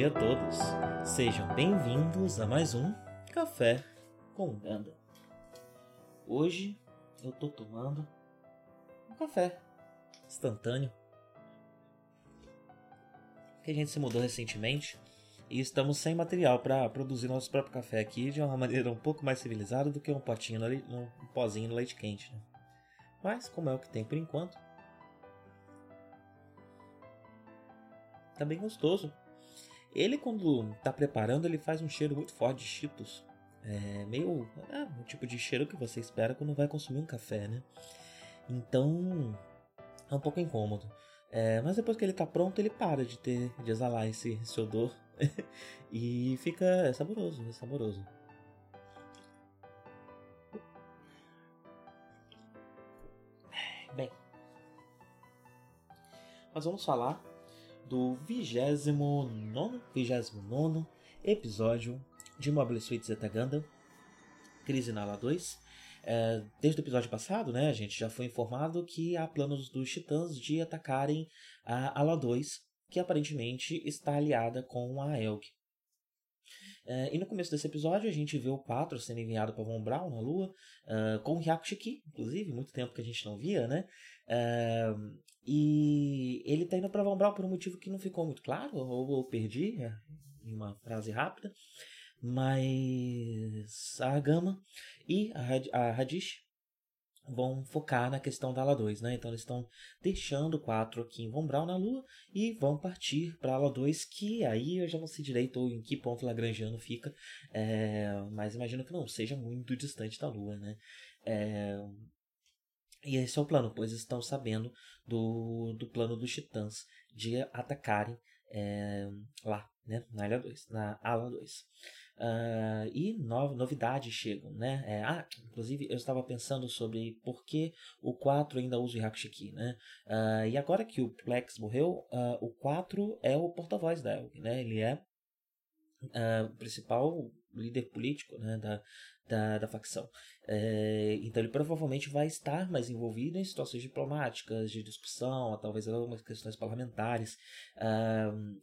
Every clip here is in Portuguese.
Dia a todos. Sejam bem-vindos a mais um Café com Ganda. Hoje eu tô tomando um café instantâneo. Que a gente se mudou recentemente e estamos sem material para produzir nosso próprio café aqui de uma maneira um pouco mais civilizada do que um potinho, no, um pozinho no leite quente. Né? Mas como é o que tem por enquanto, tá bem gostoso. Ele, quando tá preparando, ele faz um cheiro muito forte de cheetos. É meio. É, o tipo de cheiro que você espera quando vai consumir um café, né? Então. É um pouco incômodo. É, mas depois que ele tá pronto, ele para de ter de exalar esse, esse odor. e fica é saboroso, é saboroso. Bem. Nós vamos falar do 29, 29 episódio de Mobile Suit Zeta Gundam, Crise na Ala 2. É, desde o episódio passado, né, a gente já foi informado que há planos dos Titãs de atacarem a Ala 2, que aparentemente está aliada com a Elg. É, e no começo desse episódio a gente vê o 4 sendo enviado para Von Braun na Lua, uh, com o Hyakushiki, inclusive, muito tempo que a gente não via, né? Uh, e ele tá indo para Von Braun por um motivo que não ficou muito claro, ou eu perdi é, em uma frase rápida. Mas a Gama e a Radish vão focar na questão da ala 2, né? Então eles estão deixando o 4 aqui em Von Braun na Lua e vão partir para a ala 2, que aí eu já não sei direito em que ponto Lagrangiano fica, é, mas imagino que não seja muito distante da Lua, né? É, e esse é o plano, pois estão sabendo do, do plano dos titãs de atacarem é, lá, né, na Ilha 2, na ala 2. Uh, ah, e no, novidades chegam, né? É, ah, inclusive eu estava pensando sobre por que o 4 ainda usa o Hakushiki, né? Uh, e agora que o Plex morreu, uh, o 4 é o porta-voz da Elg, né? Ele é o principal líder político né, da, da, da facção. É, então ele provavelmente vai estar mais envolvido em situações diplomáticas, de discussão, talvez algumas questões parlamentares,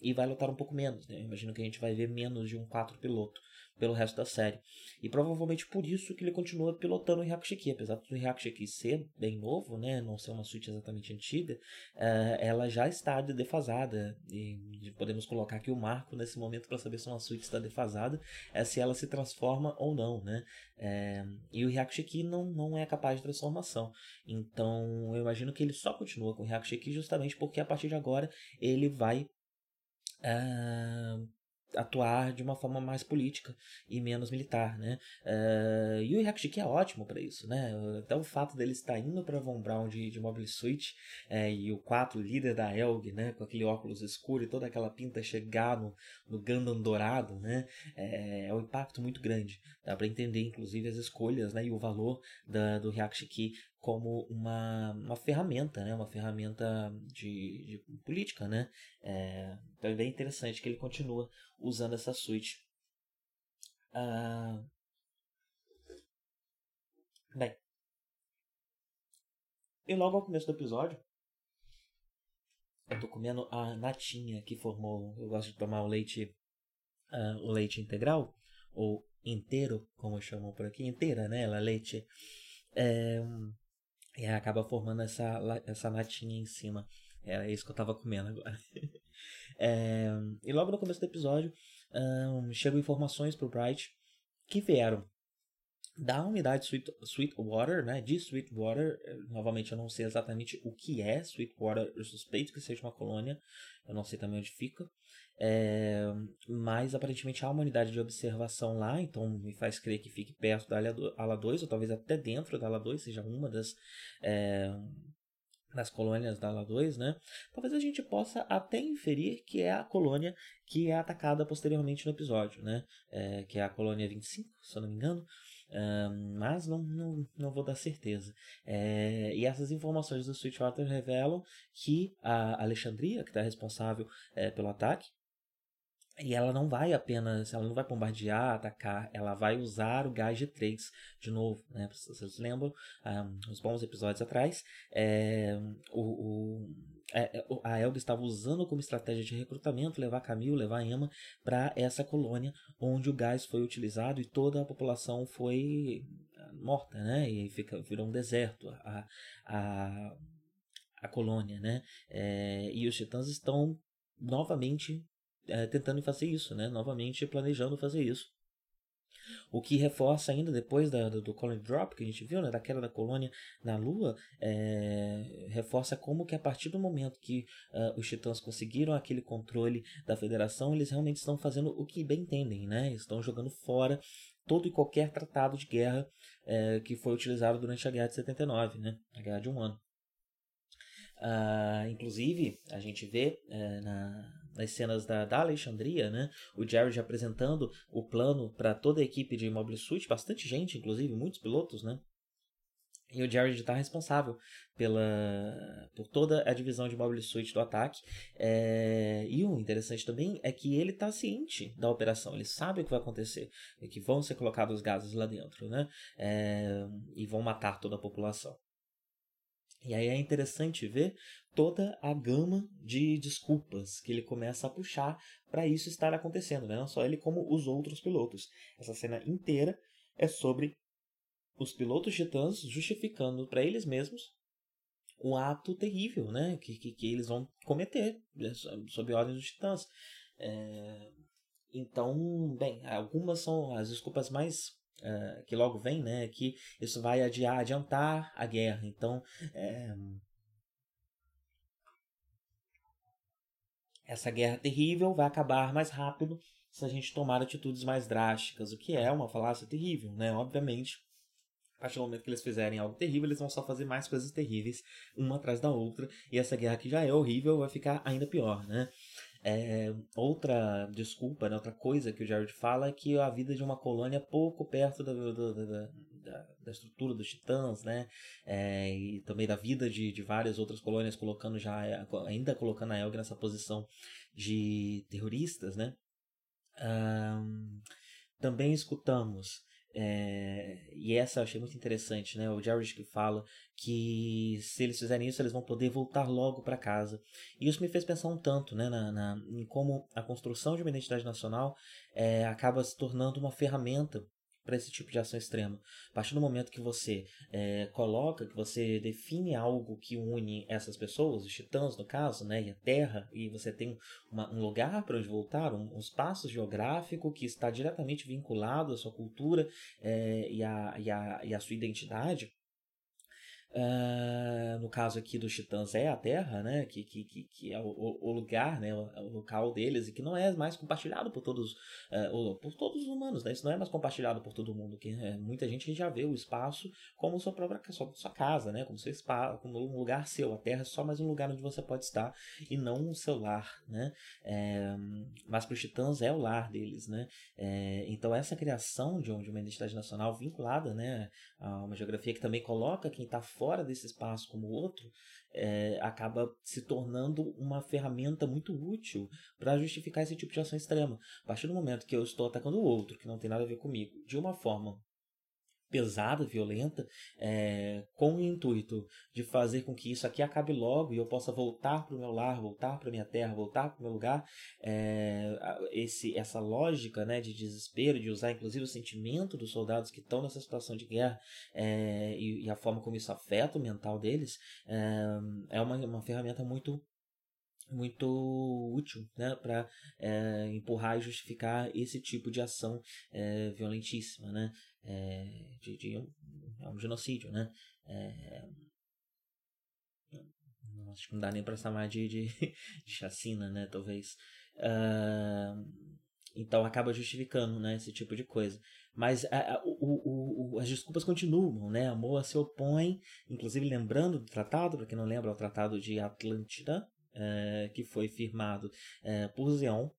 e vai lutar um pouco menos. Né? imagino que a gente vai ver menos de um quatro piloto pelo resto da série. E provavelmente por isso que ele continua pilotando o Hyakushiki. Apesar do Hyakushiki ser bem novo, né, não ser uma suíte exatamente antiga, uh, ela já está defasada. E podemos colocar aqui o marco nesse momento para saber se uma suíte está defasada, é se ela se transforma ou não. Né? É, e o Hyakushiki não, não é capaz de transformação. Então eu imagino que ele só continua com o Hyakushiki justamente porque a partir de agora ele vai. Uh, atuar de uma forma mais política e menos militar, né? Uh, e o Hyakushiki é ótimo para isso, né? Até o fato dele estar indo para Von Braun de, de Mobile Suit é, e o 4 líder da Elg, né? Com aquele óculos escuro e toda aquela pinta chegar no, no Gundam dourado, né? É, é um impacto muito grande. Dá para entender, inclusive, as escolhas né? e o valor da, do Hyakushiki como uma, uma ferramenta, né? Uma ferramenta de, de política, né? É, então é bem interessante que ele continua usando essa suíte. Ah, bem, e logo ao começo do episódio, eu tô comendo a natinha que formou. Eu gosto de tomar o leite, uh, o leite integral ou inteiro, como chamam por aqui, inteira, né? Ela é leite. É, e acaba formando essa, essa natinha em cima. Era isso que eu tava comendo agora. é, e logo no começo do episódio, um, chegam informações pro Bright que vieram da unidade Sweet, Sweetwater, né, de Sweetwater, novamente eu não sei exatamente o que é Sweetwater, eu suspeito que seja uma colônia, eu não sei também onde fica, é, mas aparentemente há uma unidade de observação lá, então me faz crer que fique perto da ala 2, ou talvez até dentro da ala 2, seja uma das, é, das colônias da ala 2, né? Talvez a gente possa até inferir que é a colônia que é atacada posteriormente no episódio, né? É, que é a colônia 25, se eu não me engano. Um, mas não, não, não vou dar certeza. É, e essas informações do Sweetwater revelam que a Alexandria, que está responsável é, pelo ataque, e ela não vai apenas, ela não vai bombardear, atacar, ela vai usar o gás G3 de novo, né? Vocês lembram, um, uns bons episódios atrás, é, o, o, é, é a Elga estava usando como estratégia de recrutamento levar Camille, levar Emma para essa colônia onde o gás foi utilizado e toda a população foi ah, morta, né? E fica, virou um deserto a, a, a colônia, né? É, e os titãs estão novamente é, tentando fazer isso, né? Novamente planejando fazer isso. O que reforça ainda depois da, do, Colony Drop que a gente viu, né, da queda da colônia na Lua, é, reforça como que a partir do momento que uh, os titãs conseguiram aquele controle da federação, eles realmente estão fazendo o que bem entendem, né? Estão jogando fora todo e qualquer tratado de guerra é, que foi utilizado durante a Guerra de 79, né? A Guerra de um ano. Uh, inclusive, a gente vê uh, na, nas cenas da, da Alexandria, né? O Jared apresentando o plano para toda a equipe de Mobile Suit, bastante gente, inclusive, muitos pilotos, né? E o Jared está responsável pela, por toda a divisão de Mobile Suit do ataque. É, e o interessante também é que ele está ciente da operação, ele sabe o que vai acontecer, que vão ser colocados gases lá dentro, né? É, e vão matar toda a população. E aí é interessante ver toda a gama de desculpas que ele começa a puxar para isso estar acontecendo, né? não só ele como os outros pilotos. Essa cena inteira é sobre os pilotos titãs justificando para eles mesmos um ato terrível, né, que, que, que, eles vão cometer né, sob ordem dos titãs. É... Então, bem, algumas são as desculpas mais uh, que logo vem, né, que isso vai adiar, adiantar a guerra. Então, é, essa guerra terrível vai acabar mais rápido se a gente tomar atitudes mais drásticas, o que é uma falácia terrível, né? Obviamente, a partir do momento que eles fizerem algo terrível, eles vão só fazer mais coisas terríveis, uma atrás da outra, e essa guerra que já é horrível vai ficar ainda pior, né? É, outra desculpa, né, outra coisa que o Jared fala é que a vida de uma colônia é pouco perto da, da, da, da estrutura dos titãs, né? É, e também da vida de, de várias outras colônias, colocando já ainda colocando a Elg nessa posição de terroristas, né? Um, também escutamos é, e essa eu achei muito interessante, né? O Jared que fala que se eles fizerem isso, eles vão poder voltar logo para casa. E isso me fez pensar um tanto, né, na, na, em como a construção de uma identidade nacional é, acaba se tornando uma ferramenta para esse tipo de ação extrema. A partir do momento que você é, coloca, que você define algo que une essas pessoas, os titãs no caso, né, e a Terra, e você tem uma, um lugar para onde voltar, um, um, espaço geográfico que está diretamente vinculado à sua cultura é, e, a, e, a, e à sua identidade, Uh, no caso aqui dos Titãs é a Terra, né? Que, que, que, é o, o, lugar, né? O, o, local deles e que não é mais compartilhado por todos, uh, por todos os humanos, né? Isso não é mais compartilhado por todo mundo. Que é, muita gente já vê o espaço como sua própria sua, sua casa, né? Como seu espaço, como um lugar seu. A Terra é só mais um lugar onde você pode estar e não um seu lar, né? É, mas para os Titãs é o lar deles, né? É, então essa criação de, de uma identidade nacional vinculada, né? A uma geografia que também coloca quem está fora desse espaço como outro, é, acaba se tornando uma ferramenta muito útil para justificar esse tipo de ação extrema. A partir do momento que eu estou atacando o outro, que não tem nada a ver comigo, de uma forma pesada, violenta, é, com o intuito de fazer com que isso aqui acabe logo e eu possa voltar para o meu lar, voltar para minha terra, voltar para o meu lugar. É, esse, essa lógica né, de desespero, de usar inclusive o sentimento dos soldados que estão nessa situação de guerra é, e, e, a forma como isso afeta o mental deles, é, uma, uma ferramenta muito muito útil né, para empurrar e justificar esse tipo de ação violentíssima, né, é, de, de um, é um, genocídio, né. É, acho que não dá nem para chamar de, de, de, chacina, né, talvez. Uh, então acaba justificando né, esse tipo de coisa. Mas a, a, o, o, as desculpas continuam, né? A Moa se opõe, inclusive lembrando do tratado, para quem não lembra, é o Tratado de Atlântida, é, que foi firmado é, por Zeon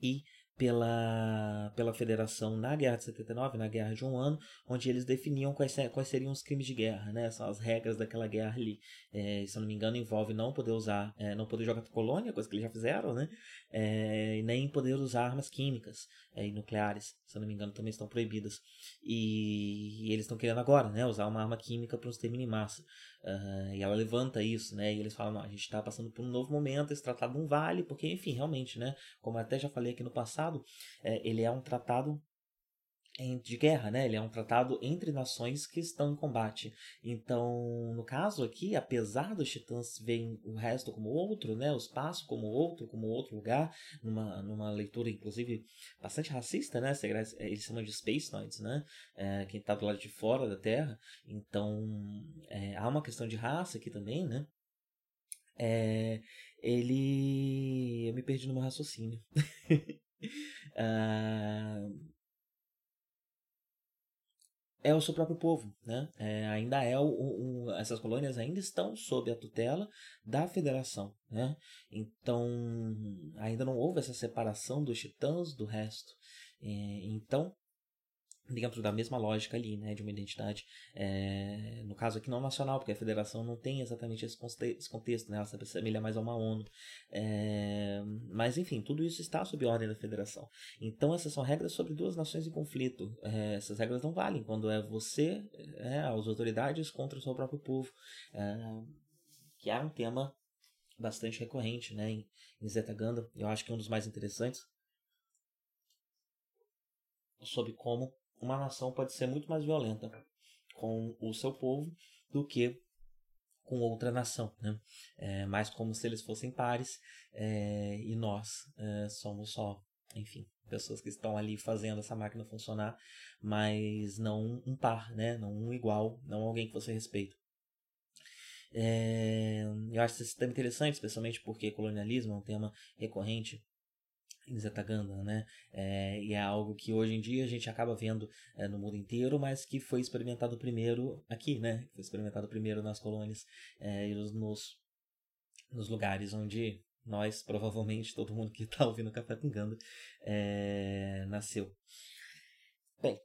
e pela, pela Federação na Guerra de 79, na Guerra de um Ano, onde eles definiam quais, quais seriam os crimes de guerra, né? São as regras daquela guerra ali. É, se eu não me engano, envolve não poder usar, é, não poder jogar colônia, coisa que eles já fizeram, né? É, nem poder usar armas químicas é, e nucleares, se eu não me engano, também estão proibidas. E, e eles estão querendo agora, né? Usar uma arma química para um extermínio em massa. Uh, e ela levanta isso, né? E eles falam, a gente está passando por um novo momento, esse tratado não vale, porque, enfim, realmente, né? Como até já falei aqui no passado, é, ele é um tratado de guerra, né? Ele é um tratado entre nações que estão em combate. Então, no caso aqui, apesar dos titãs verem o resto como outro, né? O espaço como outro, como outro lugar, numa, numa leitura, inclusive, bastante racista, né? Eles chamam de Space Knights, né? É, quem está do lado de fora da Terra. Então, é, há uma questão de raça aqui também, né? É, ele... Eu me perdi no meu raciocínio. uh é o seu próprio povo, né? É, ainda é o, o, essas colônias ainda estão sob a tutela da federação, né? Então ainda não houve essa separação dos titãs do resto. É, então dentro da mesma lógica ali, né, de uma identidade, é, no caso aqui não nacional, porque a federação não tem exatamente esse contexto, né, ela se assemelha mais a uma ONU, é, mas enfim, tudo isso está sob ordem da federação. Então essas são regras sobre duas nações em conflito, é, essas regras não valem quando é você, as autoridades contra o seu próprio povo, que é um tema bastante recorrente, né, em, em Zeta Ganda, eu acho que é um dos mais interessantes, sobre como uma nação pode ser muito mais violenta com o seu povo do que com outra nação, né? É, mais como se eles fossem pares é, e nós é, somos só, enfim, pessoas que estão ali fazendo essa máquina funcionar, mas não um par, né? Não um igual, não alguém que você respeita. É, eu acho esse tema interessante, especialmente porque colonialismo é um tema recorrente em Zetaganda, né? É, e é algo que hoje em dia a gente acaba vendo é, no mundo inteiro, mas que foi experimentado primeiro aqui, né? Foi experimentado primeiro nas colônias é, e nos, nos lugares onde nós, provavelmente, todo mundo que está ouvindo Café com Ganda, é, nasceu. Bem,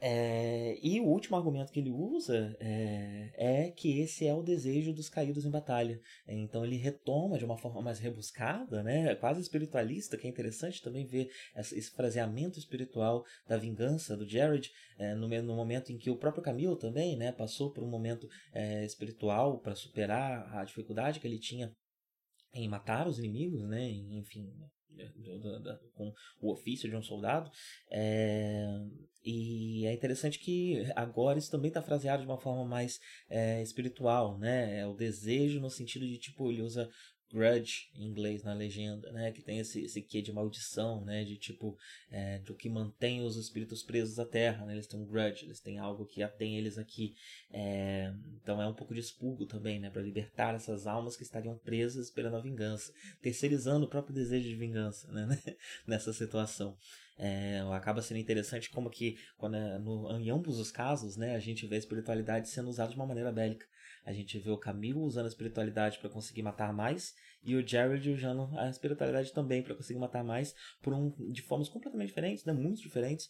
é, e o último argumento que ele usa é, é, que esse é o desejo dos caídos em batalha. Então ele retoma de uma forma mais rebuscada, né, quase espiritualista, que é interessante também ver esse fraseamento espiritual da vingança do Jared é, no, no, momento em que o próprio Camilo também né, passou por um momento é, espiritual para superar a dificuldade que ele tinha em matar os inimigos, né, enfim, do, do, do, com o ofício de um soldado. É, e é interessante que agora isso também está fraseado de uma forma mais é, espiritual, né? É o desejo no sentido de tipo ele usa grudge em inglês na legenda, né? Que tem esse, esse quê de maldição, né? De tipo, é, do que mantém os espíritos presos à terra, né? Eles têm um grudge, eles têm algo que atém eles aqui. É, então é um pouco de expurgo também, né? Para libertar essas almas que estariam presas esperando a vingança, terceirizando o próprio desejo de vingança, né? Nessa situação. É, acaba sendo interessante como que quando é, no, em ambos os casos, né? A gente vê a espiritualidade sendo usada de uma maneira bélica. A gente vê o Camilo usando a espiritualidade para conseguir matar mais e o Jared usando a espiritualidade também para conseguir matar mais por um de formas completamente diferentes, né? Muito diferentes.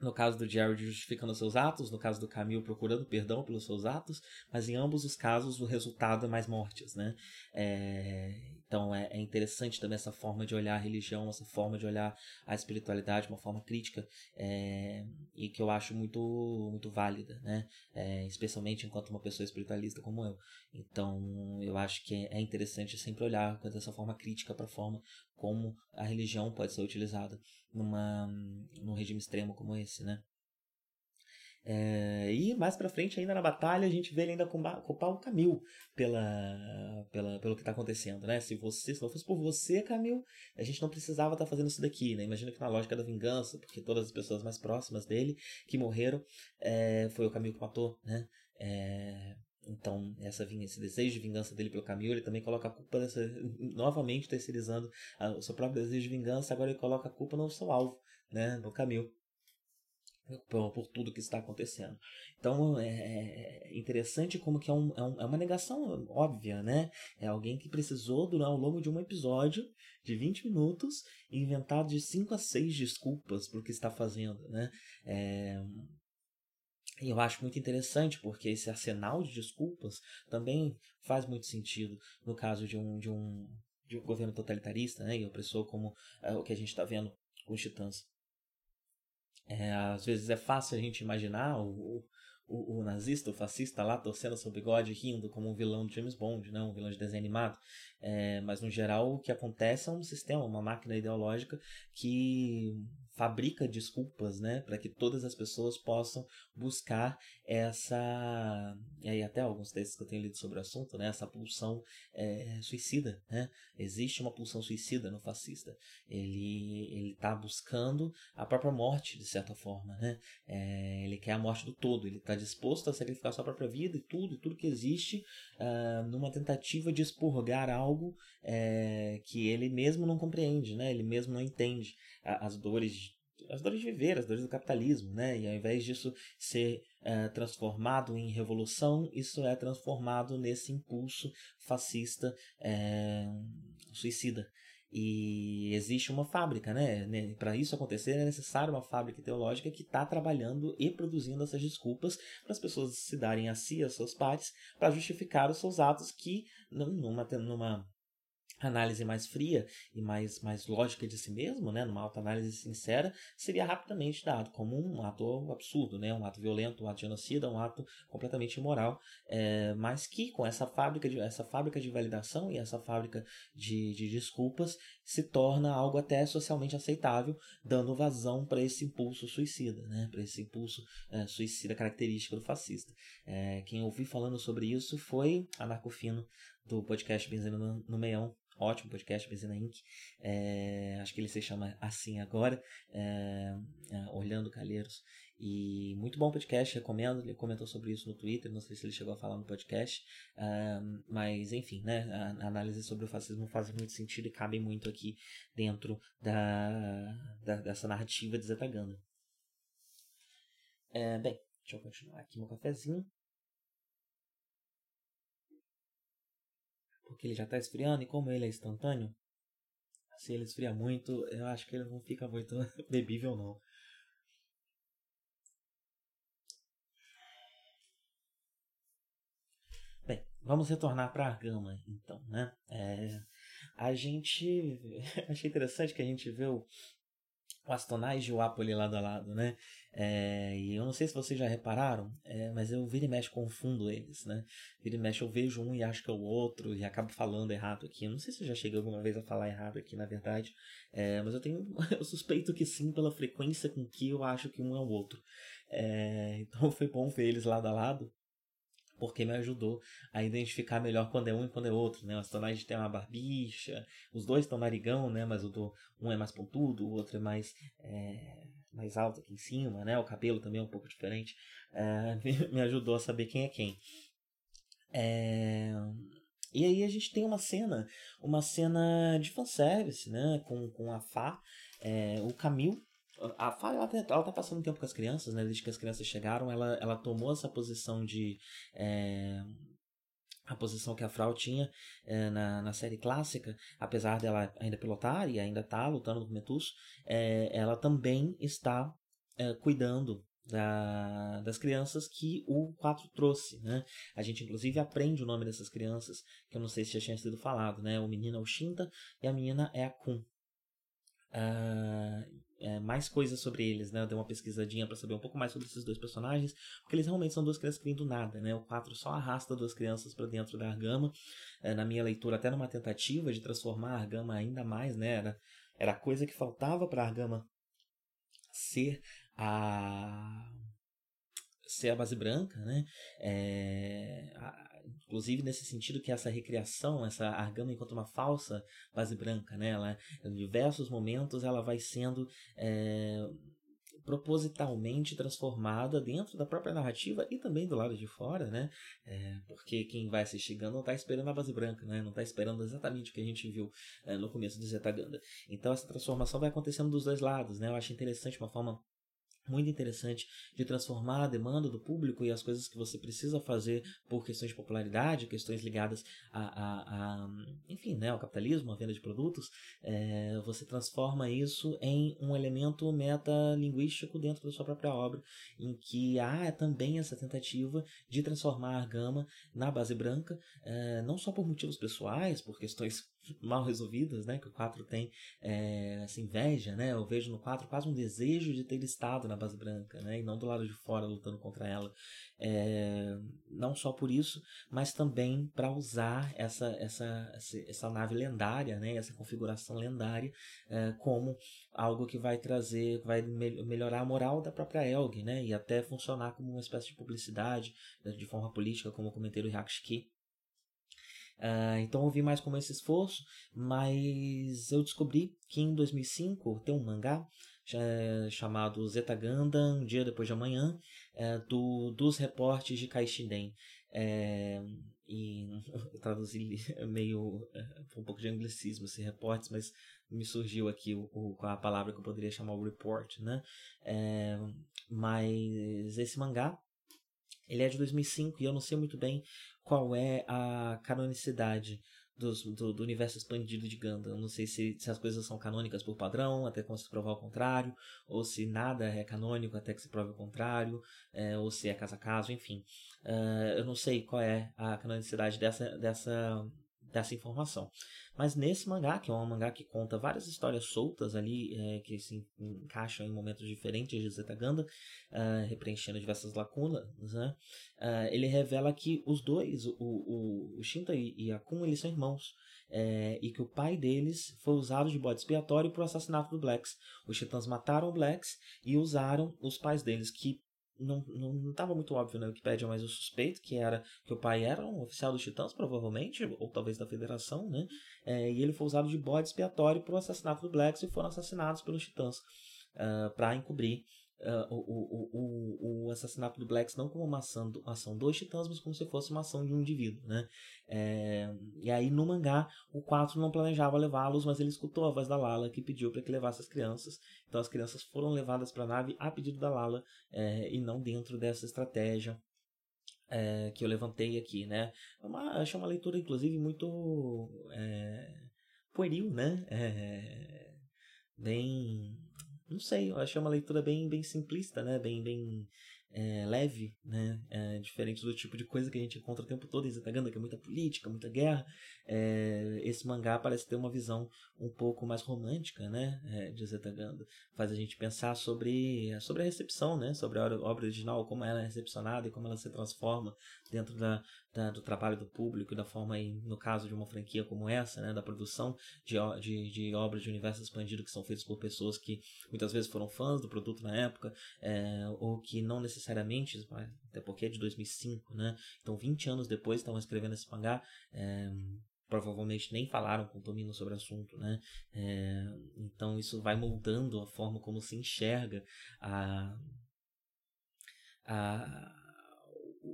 No caso do Jared justificando seus atos, no caso do Camille procurando perdão pelos seus atos, mas em ambos os casos o resultado é mais mortes, né? É, então é, é, interessante também essa forma de olhar a religião, essa forma de olhar a espiritualidade, uma forma crítica é, e que eu acho muito muito válida, né? É, especialmente enquanto uma pessoa espiritualista como eu. Então eu acho que é interessante sempre olhar com essa forma crítica para a forma como a religião pode ser utilizada numa num regime extremo como esse, né? É, e mais pra frente, ainda na batalha, a gente vê ele ainda culpar o Camil pela, pela, pelo que tá acontecendo, né? Se você, se não fosse por você, Camil, a gente não precisava estar tá fazendo isso daqui, né? Imagina que na lógica da vingança, porque todas as pessoas mais próximas dele que morreram, é, foi o Camil que matou, né? É, então, essa, esse desejo de vingança dele pelo Camil, ele também coloca a culpa dessa, novamente terceirizando o seu próprio desejo de vingança, agora ele coloca a culpa no seu alvo, né, no Camil por, por, tudo que está acontecendo. Então é, é interessante como que é, um, é, um, é, uma negação óbvia, né? É alguém que precisou, durante, ao longo de um episódio de 20 minutos, inventar de 5 a 6 desculpas por que está fazendo, né? É, e eu acho muito interessante porque esse arsenal de desculpas também faz muito sentido no caso de um, de um, de um governo totalitarista né, e opressor como é, o que a gente está vendo com os titãs. É, às vezes é fácil a gente imaginar o, o, o, nazista, o fascista lá torcendo seu bigode, rindo como um vilão de James Bond, né? um vilão de desenho animado. É, mas no geral o que acontece é um sistema, uma máquina ideológica que fabrica desculpas, né, para que todas as pessoas possam buscar essa e aí até alguns textos que eu tenho lido sobre o assunto, né, essa pulsão é, suicida, né? Existe uma pulsão suicida no fascista. Ele ele está buscando a própria morte de certa forma, né? É, ele quer a morte do todo. Ele está disposto a sacrificar sua própria vida e tudo e tudo que existe uh, numa tentativa de expurgar algo é, que ele mesmo não compreende, né? Ele mesmo não entende as dores as dores de viver, as dores do capitalismo, né? E ao invés disso ser é, transformado em revolução, isso é transformado nesse impulso fascista é, suicida. E existe uma fábrica, né? Para isso acontecer é necessário uma fábrica teológica que está trabalhando e produzindo essas desculpas para as pessoas se darem a si, a seus pares, para justificar os seus atos que, numa, numa análise mais fria e mais, mais lógica de si mesmo, né, numa autoanálise sincera, seria rapidamente dado como um ato absurdo, né, um ato violento, um ato genocida, um ato completamente imoral, é, mas que com essa fábrica de, essa fábrica de validação e essa fábrica de, de desculpas se torna algo até socialmente aceitável, dando vazão para esse impulso suicida, né, para esse impulso é, suicida característico do fascista. É, quem ouvi falando sobre isso foi Anarcofino, do podcast Benzina no, no Meião, ótimo podcast, Benzina Inc. É, acho que ele se chama assim agora, é, é, Olhando Calheiros. E muito bom podcast, recomendo. Ele comentou sobre isso no Twitter, não sei se ele chegou a falar no podcast, mas enfim, né, a, a, análise sobre o fascismo faz muito sentido e cabe muito aqui dentro da, da dessa narrativa de Zetaganda. É, bem, deixa eu continuar aqui meu cafezinho. Porque ele já está esfriando e como ele é instantâneo, se ele esfria muito, eu acho que ele não fica muito bebível não. Bem, vamos retornar para a gama então, né? É, a gente achei interessante que a gente vê o, Astonais e o Apple lado a lado, né? É, e eu não sei se vocês já repararam, é, mas eu vira e mexe confundo eles, né? Vira e mexe eu vejo um e acho que é o outro e acabo falando errado aqui. Eu não sei se eu já cheguei alguma vez a falar errado aqui, na verdade, é, mas eu tenho, eu suspeito que sim pela frequência com que eu acho que um é o outro. É, então foi bom ver eles lado a lado porque me ajudou a identificar melhor quando é um e quando é outro, né? O Astonage tem uma barbicha, os dois estão narigão, né? Mas o do um é mais pontudo, o outro é mais é, mais alto aqui em cima, né? O cabelo também é um pouco diferente. É, me ajudou a saber quem é quem. É... E aí a gente tem uma cena, uma cena de fanservice, né? Com, com a Fá, é, o Camil a Fá, ela, tá, ela tá passando tempo com as crianças, né? Desde que as crianças chegaram, ela, ela tomou essa posição de. É, a posição que a Frau tinha é, na, na série clássica, apesar dela ainda pilotar e ainda tá lutando com Metus, é, ela também está é, cuidando da, das crianças que o 4 trouxe, né? A gente inclusive aprende o nome dessas crianças, que eu não sei se já tinha sido falado, né? O menino é o Shinta e a menina é a Kun. Uh, é, mais coisas sobre eles, né? Eu dei uma pesquisadinha para saber um pouco mais sobre esses dois personagens, porque eles realmente são duas crianças que vêm do nada, né? O 4 só arrasta duas crianças para dentro da Argama, é, na minha leitura, até numa tentativa de transformar a Argama ainda mais, né? Era, era a coisa que faltava para a Argama ser a ser a base branca, né? É, a, inclusive nesse sentido que essa recriação, essa argama enquanto uma falsa base branca, né? Ela, em diversos momentos ela vai sendo é, propositalmente transformada dentro da própria narrativa e também do lado de fora, né? É, porque quem vai assistir Ganda não está esperando a base branca, né? Não está esperando exatamente o que a gente viu é, no começo de Zetaganda. Então essa transformação vai acontecendo dos dois lados, né? Eu acho interessante uma forma muito interessante de transformar a demanda do público e as coisas que você precisa fazer por questões de popularidade, questões ligadas a, a, a enfim, né, ao capitalismo, à venda de produtos, é, você transforma isso em um elemento metalinguístico dentro da sua própria obra, em que há também essa tentativa de transformar a gama na base branca, é, não só por motivos pessoais, por questões mal resolvidas, né, que o 4 tem é, essa inveja, né, eu vejo no 4 quase um desejo de ter estado na base branca, né, e não do lado de fora lutando contra ela, é, não só por isso, mas também para usar essa, essa, essa nave lendária, né, essa configuração lendária é, como algo que vai trazer, vai melhorar a moral da própria Elg, né, e até funcionar como uma espécie de publicidade de forma política, como comentei o Hyakshiki, Uh, então eu vi mais como esse esforço, mas eu descobri que em 2005 tem um mangá chamado Zeta Gundam, um dia depois de amanhã, é, do, dos reportes de Kaishiden. É, e eu traduzi meio um pouco de anglicismo esse reportes, mas me surgiu aqui o, o, a palavra que eu poderia chamar o report, né? É, mas esse mangá ele é de 2005 e eu não sei muito bem qual é a canonicidade dos, do, do, universo expandido de Gundam. Não sei se, se as coisas são canônicas por padrão, até que se provar o contrário, ou se nada é canônico até que se prove o contrário, é, ou se é caso a caso, enfim. Uh, eu não sei qual é a canonicidade dessa, dessa, dessa informação. Mas nesse mangá, que é um mangá que conta várias histórias soltas ali, é, que se encaixam em momentos diferentes de Zetaganda, uh, repreenchendo diversas lacunas, né? Uh, ele revela que os dois, o, o, o Shinta e, a Kun, eles são irmãos. É, e que o pai deles foi usado de bode expiatório para o assassinato do Blacks. Os Titãs mataram o Blacks e usaram os pais deles, que não, não, não tava muito óbvio na Wikipedia, mas o suspeito que era que o pai era um oficial dos Titãs, provavelmente, ou talvez da Federação, né? É, e ele foi usado de bode expiatório para o assassinato do Blacks e foram assassinados pelos Titãs uh, ah, para encobrir uh, o, o, o, o assassinato do Blacks não como uma ação, uma ação dos titãs, mas como se fosse uma ação de um indivíduo, né? É, e aí no mangá o 4 não planejava levá-los, mas ele escutou a voz da Lala que pediu para que levasse as crianças. Então as crianças foram levadas para a nave a pedido da Lala é, e não dentro dessa estratégia é, que eu levantei aqui, né? É uma, uma leitura, inclusive, muito é, pueril, né? É, bem não sei, eu achei uma leitura bem, bem simplista, né? Bem, bem é, leve, né? É, diferente do tipo de coisa que a gente encontra o tempo todo em Zetaganda, que é muita política, muita guerra. É, esse mangá parece ter uma visão um pouco mais romântica, né? É, de Zetaganda. Faz a gente pensar sobre, sobre a recepção, né? Sobre a obra original, como ela é recepcionada e como ela se transforma dentro da, do trabalho do público, da forma, no caso de uma franquia como essa, né, da produção de, de, de obras de universo expandido que são feitas por pessoas que muitas vezes foram fãs do produto na época, é, ou que não necessariamente, até porque é de 2005, né, então 20 anos depois estavam escrevendo esse mangá, é, provavelmente nem falaram com o Tomino sobre o assunto, né? É, então isso vai moldando a forma como se enxerga a, a,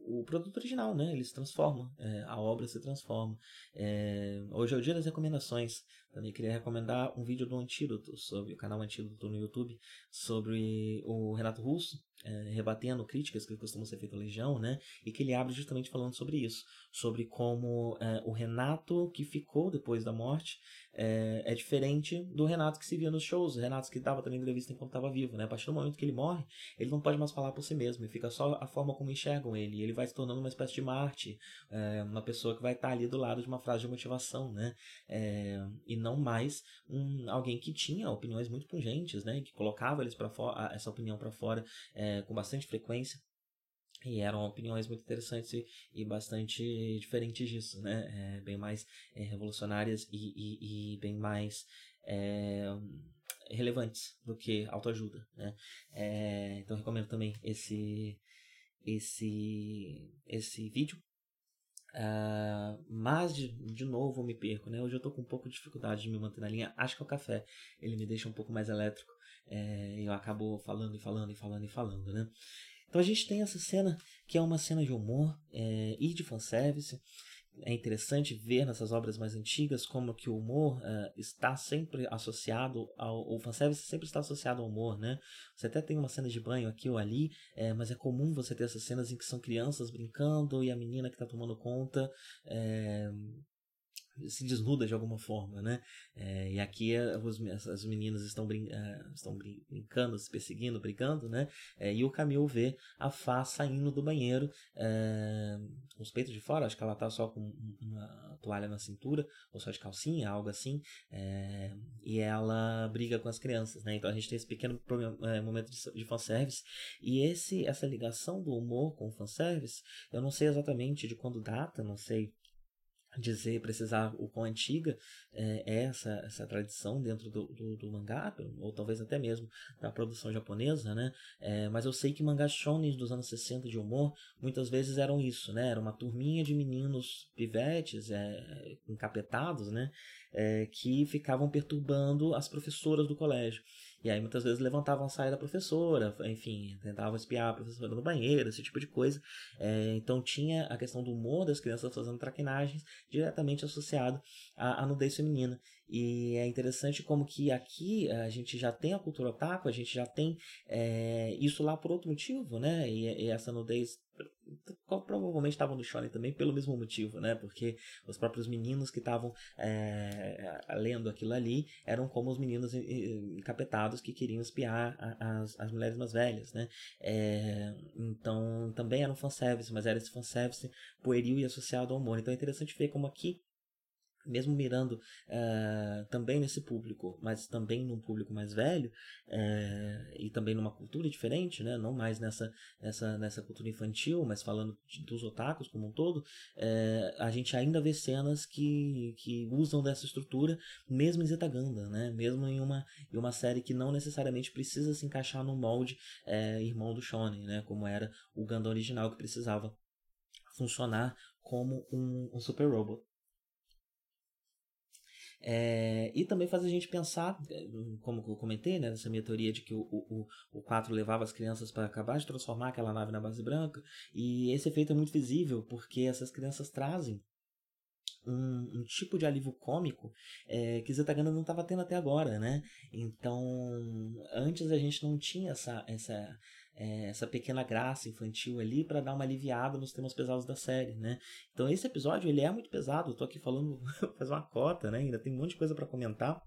o produto original, né? Ele se transforma, é, a obra se transforma. É, hoje é o dia das recomendações. Também queria recomendar um vídeo do Antídoto, sobre o canal Antídoto no YouTube, sobre o Renato Russo, é, rebatendo críticas que costumam ser feitas à Legião, né? E que ele abre justamente falando sobre isso, sobre como é, o Renato que ficou depois da morte é, é, diferente do Renato que se via nos shows, o Renato que dava também entrevista enquanto estava vivo, né? A partir do momento que ele morre, ele não pode mais falar por si mesmo, e fica só a forma como enxergam ele, ele vai se tornando uma espécie de Marte, é, uma pessoa que vai estar ali do lado de uma frase de motivação, né? É, e não mais um, alguém que tinha opiniões muito pungentes, né? Que colocava eles para fora, essa opinião para fora é, com bastante frequência. E eram opiniões muito interessantes e, e bastante diferentes disso, né? É, bem mais é, revolucionárias e, e, e, bem mais é, relevantes do que autoajuda, né? É, então recomendo também esse esse, esse vídeo. Uh, mas, de, de novo, eu me perco, né? Hoje eu tô com um pouco de dificuldade de me manter na linha. Acho que é o café. Ele me deixa um pouco mais elétrico. É, eu acabo falando e falando e falando e falando, né? Então a gente tem essa cena que é uma cena de humor é, e de fanservice é interessante ver nessas obras mais antigas como que o humor uh, está sempre associado ao o fanservice sempre está associado ao humor, né? Você até tem uma cena de banho aqui ou ali, é, mas é comum você ter essas cenas em que são crianças brincando e a menina que está tomando conta é, se desnuda de alguma forma, né? É, e aqui é, os, as meninas estão, brin é, estão brincando, se perseguindo, brincando, né? É, e o Camil vê a Fá saindo do banheiro é, com os peitos de fora, acho que ela tá só com uma toalha na cintura, ou só de calcinha, algo assim, e ela briga com as crianças, né? Então a gente tem esse pequeno é, momento de, de fanservice, e esse, essa ligação do humor com o fanservice, eu não sei exatamente de quando data, não sei dizer, precisar o quão antiga é, é essa, essa tradição dentro do, do, do, mangá, ou talvez até mesmo da produção japonesa, né? É, mas eu sei que mangás shonen dos anos 60 de humor muitas vezes eram isso, né? Era uma turminha de meninos pivetes, é, encapetados, né? É, que ficavam perturbando as professoras do colégio. E aí muitas vezes levantavam a saia da professora, enfim, tentavam espiar a professora no banheiro, esse tipo de coisa. É, então tinha a questão do humor das crianças fazendo traquinagens diretamente associado à, à nudez feminina. E é interessante como que aqui a gente já tem a cultura otaku, a gente já tem é, isso lá por outro motivo, né? E, e essa nudez provavelmente estavam no shonen também pelo mesmo motivo, né? Porque os próprios meninos que estavam é, lendo aquilo ali eram como os meninos encapetados que queriam espiar as, as mulheres mais velhas, né? É, então também era um fanservice, mas era esse fanservice pueril e associado ao humor. Então é interessante ver como aqui mesmo mirando uh, também nesse público, mas também num público mais velho uh, e também numa cultura diferente, né? não mais nessa, nessa, nessa cultura infantil, mas falando de, dos otakus como um todo, uh, a gente ainda vê cenas que, que usam dessa estrutura, mesmo em Zetaganda, né? mesmo em uma, em uma série que não necessariamente precisa se encaixar no molde irmão do Shonen, né? como era o Gundam original que precisava funcionar como um, um super robot. É, e também faz a gente pensar, é, como eu comentei, né, nessa minha teoria de que o, o, o 4 levava as crianças para acabar de transformar aquela nave na base branca, e esse efeito é muito visível porque essas crianças trazem um, um, tipo de alívio cômico é, que Zetaganda não estava tendo até agora, né? Então, antes a gente não tinha essa, essa, é, essa pequena graça infantil ali para dar uma aliviada nos temas pesados da série, né? Então esse episódio ele é muito pesado, eu tô aqui falando faz uma cota, né? Ainda tem um monte de coisa para comentar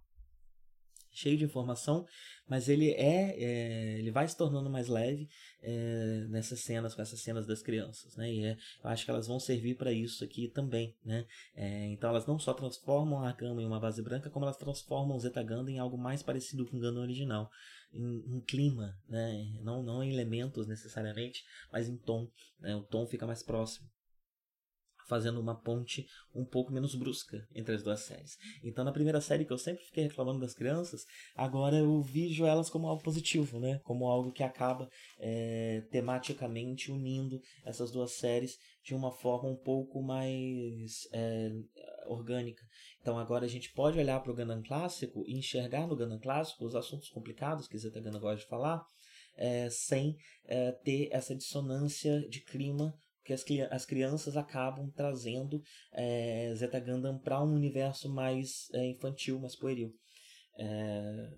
cheio de informação, mas ele é, é, ele vai se tornando mais leve é, nessas cenas, com essas cenas das crianças, né? E é, eu acho que elas vão servir para isso aqui também, né? É, então elas não só transformam a Gama em uma base branca, como elas transformam o Zeta Ganda em algo mais parecido com o Ganda original, em, em, clima, né? Não, não em elementos necessariamente, mas em tom, né? O tom fica mais próximo fazendo uma ponte um pouco menos brusca entre as duas séries. Então, na primeira série que eu sempre fiquei reclamando das crianças, agora eu vejo elas como algo positivo, né? Como algo que acaba é, tematicamente unindo essas duas séries de uma forma um pouco mais é, orgânica. Então agora a gente pode olhar para o Gundam clássico e enxergar no Gundam clássico os assuntos complicados que Zeta Gundam gosta de falar, é, sem é, ter essa dissonância de clima que as, as crianças acabam trazendo é, Zeta Gundam para um universo mais é, infantil, mais pueril. É,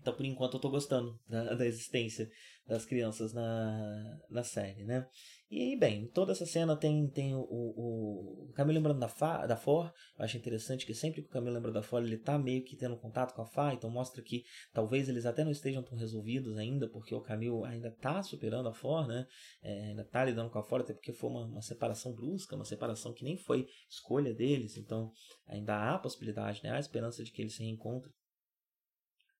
então, por enquanto, eu estou gostando da, da, existência das crianças na, na série, né? E, bem, toda essa cena tem, tem o, o, o Camilo lembrando da, Fá, da For. Eu acho interessante que sempre que o Camilo lembra da For, ele tá meio que tendo contato com a Fá, então mostra que talvez eles até não estejam tão resolvidos ainda, porque o Camilo ainda tá superando a For, né? É, ainda tá lidando com a For, até porque foi uma, uma separação brusca, uma separação que nem foi escolha deles, então ainda há a possibilidade, né? Há a esperança de que eles se reencontrem.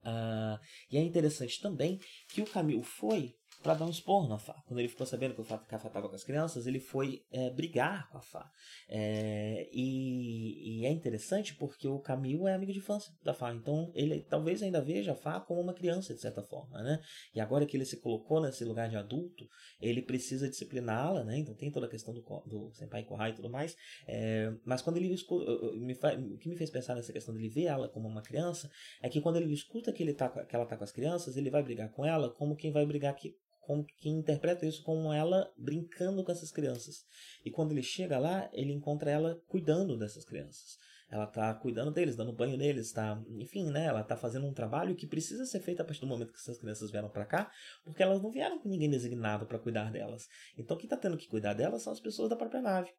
Uh, e é interessante também que o Camilo foi para dar um esporro na Fá. Quando ele ficou sabendo que o Cafá estava com as crianças, ele foi é, brigar com a Fá. É, e, e, é interessante porque o Camil é amigo de infância da Fá, então ele talvez ainda veja a Fá como uma criança, de certa forma, né? E agora que ele se colocou nesse lugar de adulto, ele precisa discipliná-la, né? Então tem toda a questão do, do Senpai Kohai e tudo mais, é, mas quando ele me o que me fez pensar nessa questão dele ver ela como uma criança, é que quando ele escuta que, ele tá, que ela tá com as crianças, ele vai brigar com ela como quem vai brigar que, como quem interpreta isso como ela brincando com essas crianças. E quando ele chega lá, ele encontra ela cuidando dessas crianças. Ela está cuidando deles, dando banho neles, está, enfim, né? Ela está fazendo um trabalho que precisa ser feito a partir do momento que essas crianças vieram para cá, porque elas não vieram com ninguém designado para cuidar delas. Então, quem está tendo que cuidar delas são as pessoas da própria nave.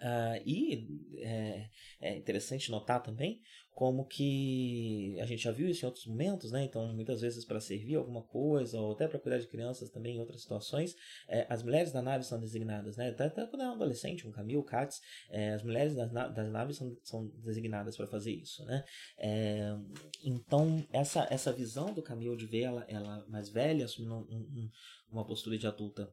Uh, e é, é, interessante notar também como que a gente já viu isso em outros momentos, né? Então, muitas vezes para servir alguma coisa ou até para cuidar de crianças também em outras situações, é, as mulheres da nave são designadas, né? Até, até quando é um adolescente, um Camil, Katz, é, as mulheres das, das naves são, são designadas para fazer isso, né? É, então, essa, essa visão do Camil de ver ela, ela mais velha, assumindo um, um, uma postura de adulta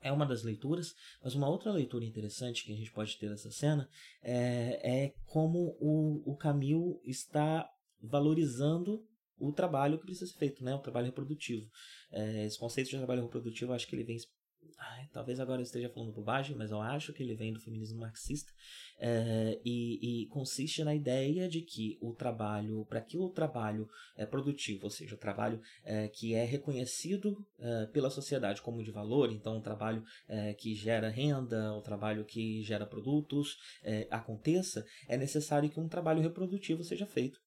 é uma das leituras, mas uma outra leitura interessante que a gente pode ter dessa cena é, é como o, o Camil está valorizando o trabalho que precisa ser feito, né? o trabalho reprodutivo. É, esse conceito de trabalho reprodutivo, acho que ele vem Ai, talvez agora eu esteja falando bobagem, mas eu acho que ele vem do feminismo marxista é, e, e, consiste na ideia de que o trabalho, para que o trabalho é produtivo, ou seja, o trabalho é, que é reconhecido é, pela sociedade como de valor, então o trabalho que gera renda, o trabalho que gera produtos aconteça, é necessário que um trabalho reprodutivo seja feito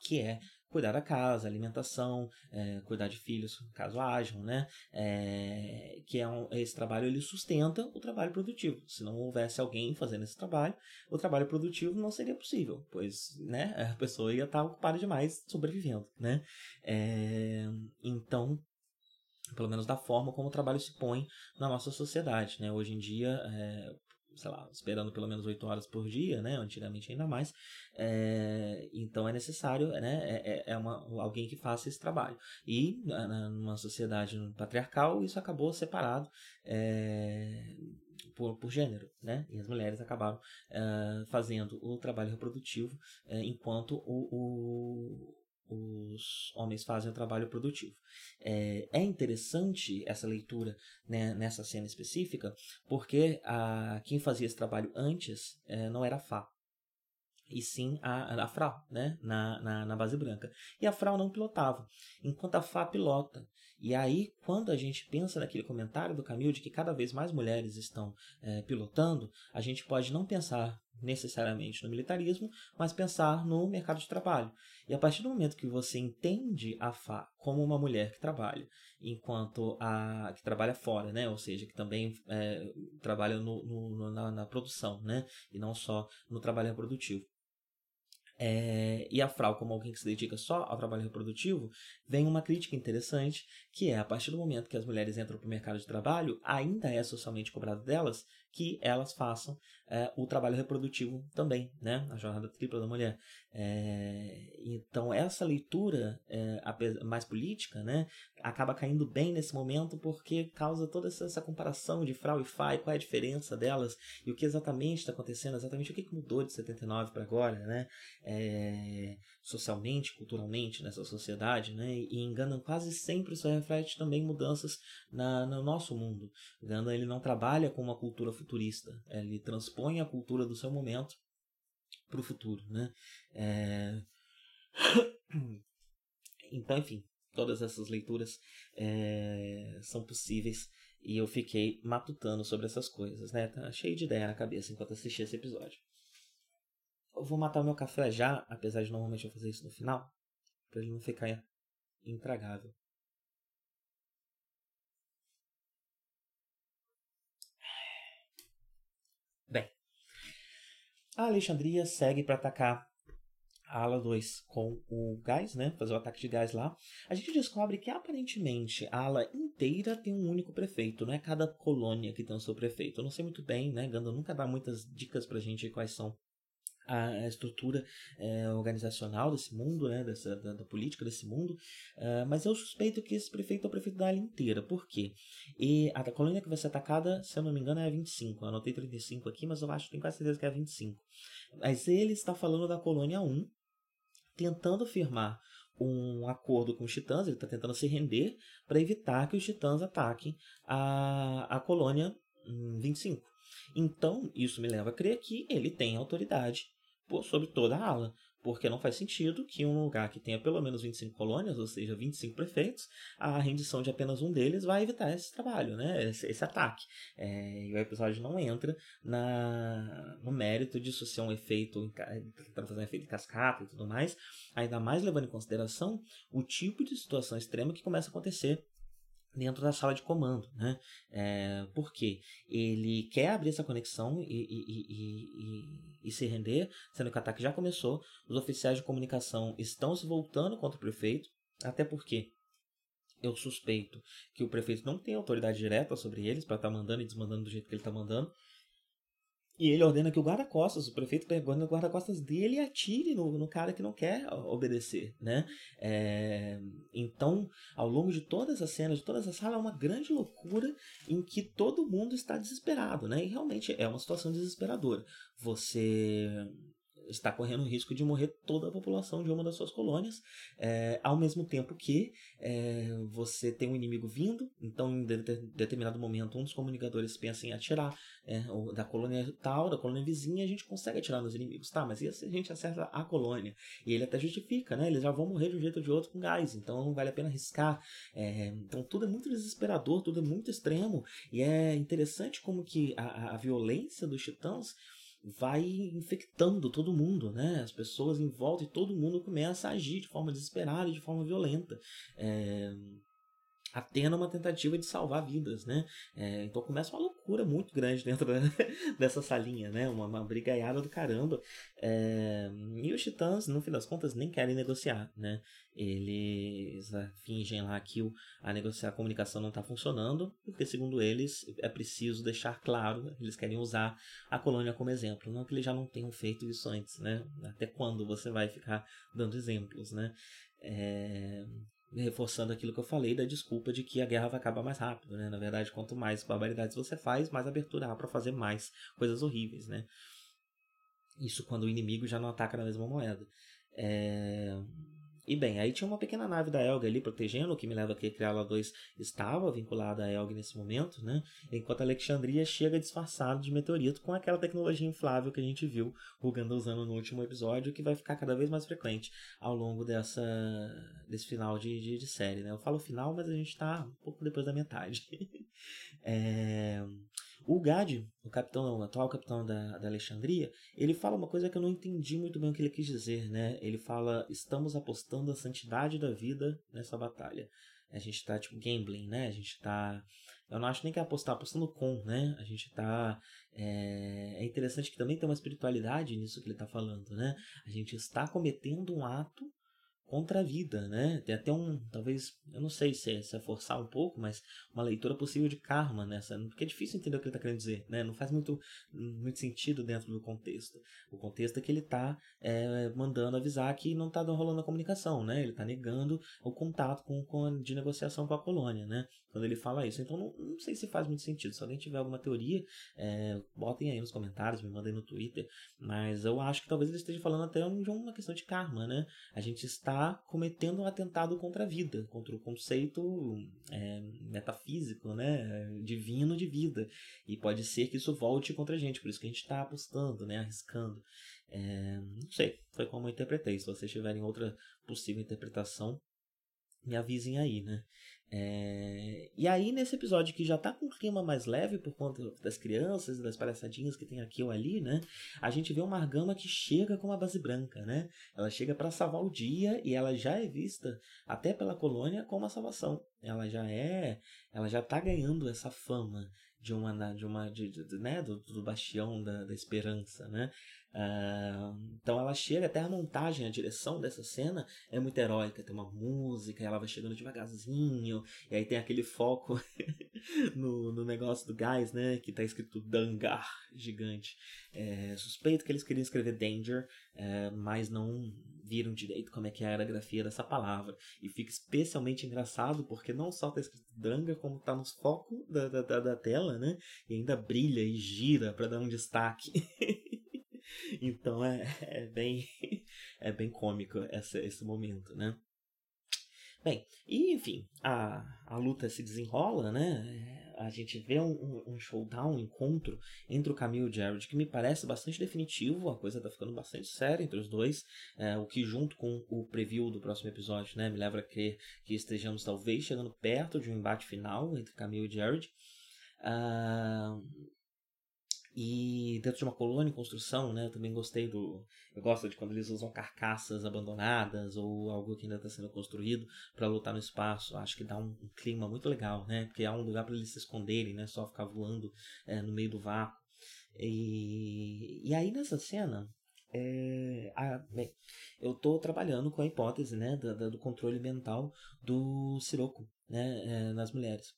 que é cuidar da casa, alimentação, é, cuidar de filhos, caso hajam, né? É, que é um, esse trabalho ele sustenta o trabalho produtivo. Se não houvesse alguém fazendo esse trabalho, o trabalho produtivo não seria possível, pois, né? A pessoa ia estar ocupada demais sobrevivendo, né? É, então pelo menos da forma como o trabalho se põe na nossa sociedade, né? Hoje em dia, é, sei lá, esperando pelo menos 8 horas por dia, né? Antigamente ainda mais. É, então é necessário, né? É, é, é uma, alguém que faça esse trabalho. E numa sociedade patriarcal, isso acabou separado. É, por, por gênero, né? E as mulheres acabaram uh, fazendo o trabalho reprodutivo enquanto o, o, os homens fazem o trabalho produtivo. É, é interessante essa leitura né, nessa cena específica, porque a, quem fazia esse trabalho antes é, não era a Fá, e sim a, a Frau, né, na, na, na, base branca. E a Frau não pilotava, enquanto a Fá pilota. E aí, quando a gente pensa naquele comentário do Camilo de que cada vez mais mulheres estão é, pilotando, a gente pode não pensar necessariamente no militarismo, mas pensar no mercado de trabalho. E a partir do momento que você entende a Fá como uma mulher que trabalha, enquanto a que trabalha fora, né, ou seja, que também é, trabalha no, no na, na, produção, né, e não só no trabalho reprodutivo. É, e a Frau, como alguém que se dedica só ao trabalho reprodutivo, vem uma crítica interessante, que é a partir do momento que as mulheres entram para o mercado de trabalho, ainda é socialmente cobrado delas que elas façam é, o trabalho reprodutivo também, né? A jornada tripla da mulher. É, então essa leitura é, mais política, né, acaba caindo bem nesse momento porque causa toda essa, essa comparação de Frau e Fai, qual é a diferença delas e o que exatamente está acontecendo, exatamente o que, mudou de 79 para agora, né? Socialmente, culturalmente nessa sociedade, né? E enganam quase sempre isso reflete também mudanças na, no nosso mundo. Gandalf ele não trabalha com uma cultura futurista, ele transpõe a cultura do seu momento para o futuro, né? É... Então, enfim, todas essas leituras é... são possíveis e eu fiquei matutando sobre essas coisas, né? Tá cheio de ideia na cabeça enquanto assistia esse episódio. Eu vou matar o meu café já, apesar de normalmente eu fazer isso no final, para ele não ficar intragável. Bem, a Alexandria segue para atacar a ala 2 com o gás, né? Fazer o ataque de gás lá. A gente descobre que aparentemente a ala inteira tem um único prefeito, não é cada colônia que tem o seu prefeito. Eu não sei muito bem, né? Ganda nunca dá muitas dicas pra gente quais são a estrutura é, organizacional desse mundo, né, dessa, da, da política desse mundo, uh, mas eu suspeito que esse prefeito é o prefeito da área inteira. Por quê? E a, colônia que vai ser atacada, se eu não me engano, é a 25. Eu anotei 35 aqui, mas eu acho, tenho quase certeza que é a 25. Mas ele está falando da colônia 1, tentando firmar um acordo com os titãs, ele está tentando se render para evitar que os titãs ataquem a, a colônia 25. Então, isso me leva a crer que ele tem autoridade sobre toda a ala. Porque não faz sentido que um lugar que tenha pelo menos 25 colônias, ou seja, 25 prefeitos, a rendição de apenas um deles vai evitar esse trabalho, né? esse, esse ataque. É, e o episódio não entra na, no mérito disso ser um efeito, tentando fazer um efeito em cascata e tudo mais, ainda mais levando em consideração o tipo de situação extrema que começa a acontecer dentro da sala de comando, né? É, porque ele quer abrir essa conexão e, e, e, e, se render, sendo que o ataque já começou, os oficiais de comunicação estão se voltando contra o prefeito, até porque eu suspeito que o prefeito não tem autoridade direta sobre eles para estar tá mandando e desmandando do jeito que ele está mandando, e ele ordena que o guarda-costas, o prefeito pegando o guarda-costas dele e atire no, no, cara que não quer obedecer, né? É, então, ao longo de todas as cenas, de todas as salas, é uma grande loucura em que todo mundo está desesperado, né? E realmente é uma situação desesperadora. Você está correndo o risco de morrer toda a população de uma das suas colônias, é, ao mesmo tempo que é, você tem um inimigo vindo, então em de determinado momento um dos comunicadores pensa em atirar é, da colônia tal, da colônia vizinha, a gente consegue atirar nos inimigos, tá, mas e se a gente acerta a colônia? E ele até justifica, né, eles já vão morrer de um jeito ou de outro com gás, então não vale a pena arriscar, é, então tudo é muito desesperador, tudo é muito extremo, e é interessante como que a, a violência dos titãs vai infectando todo mundo, né? As pessoas em volta e todo mundo começa a agir de forma desesperada, de forma violenta. É... Atena uma tentativa de salvar vidas, né? É, então começa uma loucura muito grande dentro da, dessa salinha, né? Uma, uma brigaiada do caramba. É, e os titãs, no fim das contas, nem querem negociar, né? Eles ah, fingem lá que o, a negociar a comunicação não está funcionando, porque segundo eles é preciso deixar claro, eles querem usar a colônia como exemplo. Não que eles já não tenham feito isso antes, né? Até quando você vai ficar dando exemplos, né? É, reforçando aquilo que eu falei da desculpa de que a guerra vai acabar mais rápido, né? Na verdade, quanto mais barbaridades você faz, mais abertura há para fazer mais coisas horríveis, né? Isso quando o inimigo já não ataca na mesma moeda. É... E bem, aí tinha uma pequena nave da Elg ali protegendo, o que me leva a crer que a Ala 2 estava vinculada a Elg nesse momento, né? Enquanto Alexandria chega disfarçado de meteorito com aquela tecnologia inflável que a gente viu o usando no último episódio, que vai ficar cada vez mais frequente ao longo dessa, desse final de, de, de série, né? Eu falo final, mas a gente está um pouco depois da metade. é... O Gad, o capitão, o atual capitão da, da Alexandria, ele fala uma coisa que eu não entendi muito bem o que ele quis dizer, né? Ele fala: estamos apostando a santidade da vida nessa batalha. A gente tá, tipo, gambling, né? A gente tá. Eu não acho nem que é apostar, apostando com, né? A gente tá. É... é interessante que também tem uma espiritualidade nisso que ele tá falando, né? A gente está cometendo um ato contra a vida, né? Tem até um, talvez, eu não sei se é, se é forçar um pouco, mas uma leitura possível de karma nessa, porque é difícil entender o que ele está querendo dizer, né? Não faz muito, muito sentido dentro do contexto. O contexto é que ele está é, mandando avisar que não está rolando a comunicação, né? Ele está negando o contato com, com de negociação com a colônia, né? Quando ele fala isso. Então não, não sei se faz muito sentido. Se alguém tiver alguma teoria, é, botem aí nos comentários, me mandem no Twitter. Mas eu acho que talvez ele esteja falando até de uma questão de karma, né? A gente está cometendo um atentado contra a vida, contra o conceito é, metafísico, né, divino de vida. E pode ser que isso volte contra a gente, por isso que a gente está apostando, né, arriscando. É, não sei, foi como eu interpretei. Se vocês tiverem outra possível interpretação, me avisem aí, né? É... E aí, nesse episódio que já tá com um clima mais leve por conta das crianças das palhaçadinhas que tem aqui ou ali, né? A gente vê uma argama que chega com uma base branca, né? Ela chega para salvar o dia e ela já é vista até pela colônia como a salvação. Ela já é, ela já tá ganhando essa fama de uma de uma de, de, né do, do bastião da, da esperança né uh, então ela chega até a montagem a direção dessa cena é muito heróica tem uma música ela vai chegando devagarzinho e aí tem aquele foco no, no negócio do gás, né? Que tá escrito Dangar, gigante. É, suspeito que eles queriam escrever Danger, é, mas não viram direito como é que era a grafia dessa palavra. E fica especialmente engraçado porque não só tá escrito Danga, como tá nos focos da, da, da tela, né? E ainda brilha e gira para dar um destaque. então é, é bem é bem cômico essa, esse momento, né? Bem, e enfim, a, a luta se desenrola, né? A gente vê um, um showdown, um encontro entre o Camille e o Jared, que me parece bastante definitivo, a coisa tá ficando bastante séria entre os dois, é, o que junto com o preview do próximo episódio, né, me leva a crer que estejamos talvez chegando perto de um embate final entre Camille e Jared. Uh, e dentro de uma colônia em construção, né? Eu também gostei do. Eu gosto de quando eles usam carcaças abandonadas ou algo que ainda está sendo construído para lutar no espaço. Acho que dá um, um, clima muito legal, né? Porque há um lugar para eles se esconderem, né? Só ficar voando é, no meio do vácuo. E, e aí nessa cena, é, a, bem, eu estou trabalhando com a hipótese né, do, do controle mental do Siroco né, é, nas mulheres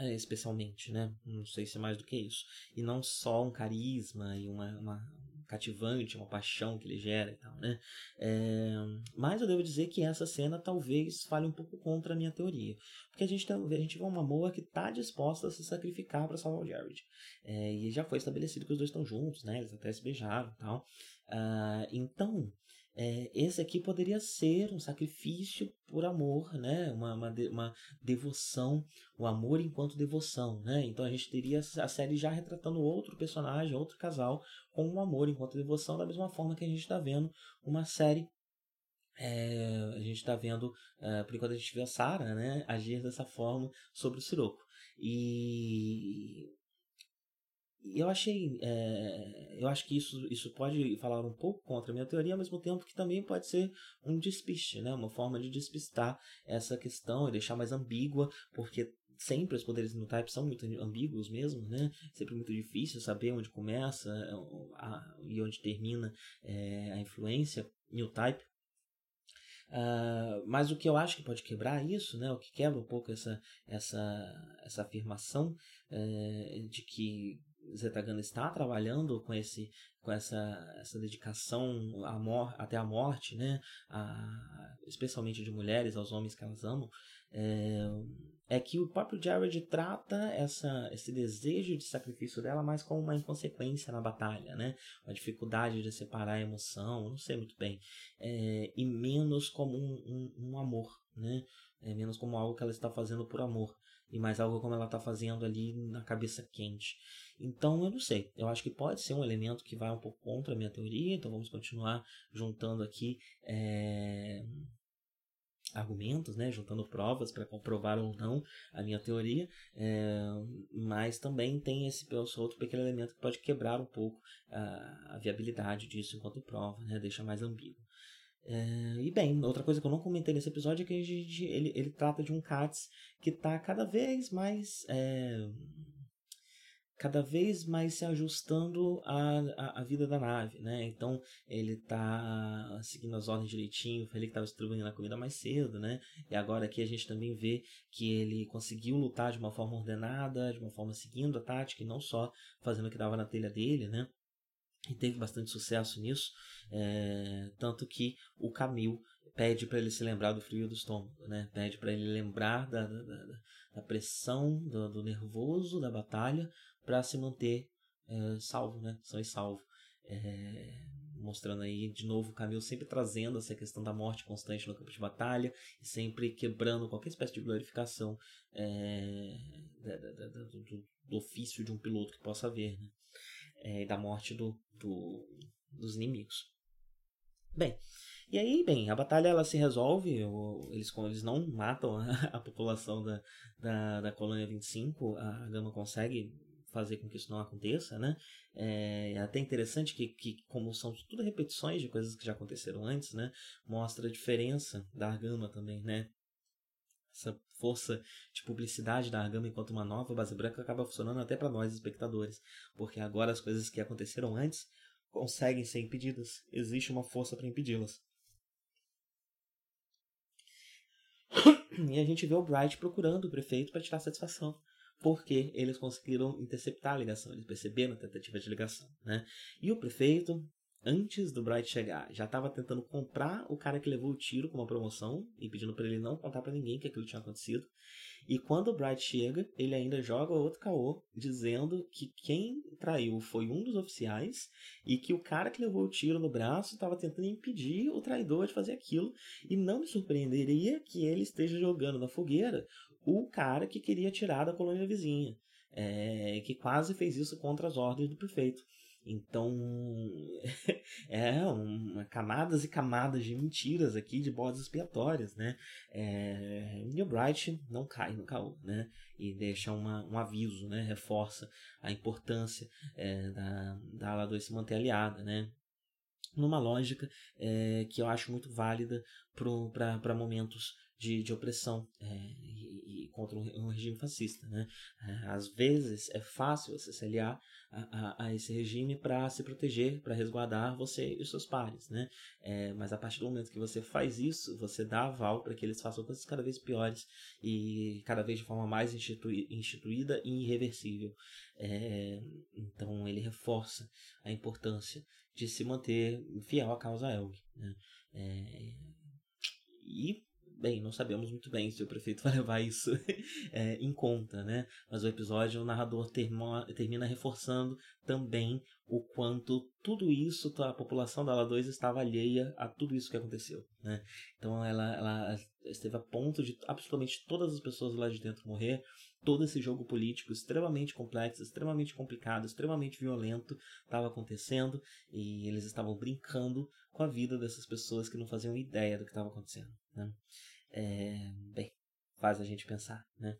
é, especialmente, né? Não sei se é mais do que isso. E não só um carisma e uma, uma cativante, uma paixão que ele gera e tal, né? É, mas eu devo dizer que essa cena talvez fale um pouco contra a minha teoria. Porque a gente, tá, a gente vê uma Moa que está disposta a se sacrificar para salvar o Jared. É, e já foi estabelecido que os dois estão juntos, né? Eles até se beijaram e tal. Uh, então, é, esse aqui poderia ser um sacrifício por amor, né? Uma, uma, uma, devoção, o amor enquanto devoção, né? Então a gente teria a série já retratando outro personagem, outro casal, com um amor enquanto devoção, da mesma forma que a gente está vendo uma série. É, a gente está vendo, é, por enquanto a gente vê a Sarah, né, agir dessa forma sobre o Siroco. E eu achei. É, eu acho que isso, isso pode falar um pouco contra a minha teoria, ao mesmo tempo que também pode ser um despiste, né? Uma forma de despistar essa questão e deixar mais ambígua, porque sempre os poderes no type são muito ambíguos mesmo, né? Sempre muito difícil saber onde começa a, e onde termina é, a influência no type. Uh, mas o que eu acho que pode quebrar isso, né, o que quebra um pouco essa, essa, essa afirmação uh, de que Zetagana está trabalhando com esse com essa, essa dedicação à até a morte, né? A, especialmente de mulheres aos homens que elas amam, é, é que o próprio Jared trata essa, esse desejo de sacrifício dela mais como uma inconsequência na batalha, né? Uma dificuldade de separar a emoção, não sei muito bem, é, e menos como um, um, um amor, né? É menos como algo que ela está fazendo por amor e mais algo como ela está fazendo ali na cabeça quente. Então eu não sei, eu acho que pode ser um elemento que vai um pouco contra a minha teoria, então vamos continuar juntando aqui é, argumentos, né, juntando provas para comprovar ou não a minha teoria, é, mas também tem esse outro pequeno elemento que pode quebrar um pouco a, a viabilidade disso enquanto prova, né, deixa mais ambíguo. É, e bem, outra coisa que eu não comentei nesse episódio é que gente, ele, ele trata de um Katz que está cada vez mais. Cada vez mais se ajustando à, à, vida da nave, né? Então ele está seguindo as ordens direitinho, foi ele que estava distribuindo a comida mais cedo, né? E agora aqui a gente também vê que ele conseguiu lutar de uma forma ordenada, de uma forma seguindo a tática e não só fazendo o que dava na telha dele, né? e teve bastante sucesso nisso, é, tanto que o Camil pede para ele se lembrar do frio do estômago, né? pede para ele lembrar da, da, da, da pressão, do, do, nervoso da batalha, para se manter é, salvo, né? são e salvo. É, mostrando aí de novo o Camil sempre trazendo essa questão da morte constante no campo de batalha e sempre quebrando qualquer espécie de glorificação é, do, do, ofício de um piloto que possa haver. Né? é, da morte do, do, dos inimigos. Bem, e aí, bem, a batalha ela se resolve, eles, eles não matam a, a população da, da, da colônia 25, a Gama consegue fazer com que isso não aconteça, né? É, é até interessante que, que, como são tudo repetições de coisas que já aconteceram antes, né? Mostra a diferença da Argama também, né? essa força de publicidade da Argama enquanto uma nova base branca acaba funcionando até para nós espectadores, porque agora as coisas que aconteceram antes conseguem ser impedidas, existe uma força para impedi-las. E a gente vê o Bright procurando o prefeito para tirar satisfação porque eles conseguiram interceptar a ligação, eles perceberam a tentativa de ligação, né? E o prefeito, antes do Bright chegar, já estava tentando comprar o cara que levou o tiro com uma promoção e pedindo para ele não contar para ninguém que aquilo tinha acontecido. E quando o Bright chega, ele ainda joga outro caô, dizendo que quem traiu foi um dos oficiais e que o cara que levou o tiro no braço estava tentando impedir o traidor de fazer aquilo. E não me surpreenderia que ele esteja jogando na fogueira o cara que queria tirar da colônia vizinha, é, que quase fez isso contra as ordens do prefeito. Então, é uma, camadas e camadas de mentiras aqui, de bodes expiatórias, né? É, e o Bright não cai no caô, né? E deixa uma, um aviso, né? Reforça a importância é, da, da ala 2 se manter aliada, né? Numa lógica é, que eu acho muito válida para momentos de, de opressão é, e, e, contra um, um, regime fascista. Né? É, às vezes é fácil você se aliar a, a, a esse regime para se proteger, para resguardar você e os seus pares. Né? É, mas a partir do momento que você faz isso, você dá aval para que eles façam coisas cada vez piores e cada vez de forma mais instituída e irreversível. É, então ele reforça a importância de se manter fiel à causa Elg. Né? É, e bem, não sabemos muito bem se o prefeito vai levar isso é, em conta, né? Mas o episódio, o narrador termina, termina reforçando também o quanto tudo isso, a população da Ala 2 estava alheia a tudo isso que aconteceu, né? Então ela, ela esteve a ponto de absolutamente todas as pessoas lá de dentro morrer, todo esse jogo político extremamente complexo, extremamente complicado, extremamente violento estava acontecendo e eles estavam brincando com a vida dessas pessoas que não faziam ideia do que estava acontecendo, né? É, bem, faz a gente pensar, né?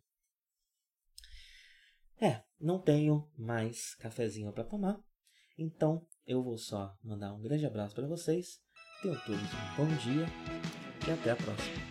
É, não tenho mais cafezinho para tomar, então eu vou só mandar um grande abraço para vocês. Tenham todos um bom dia e até a próxima.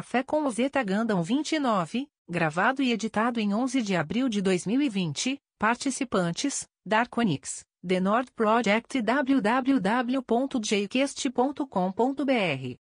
Café com Ozeta Gandam 29, gravado e editado em 11 de abril de 2020. Participantes: Darkonix, The Nord Project e www.jcast.com.br.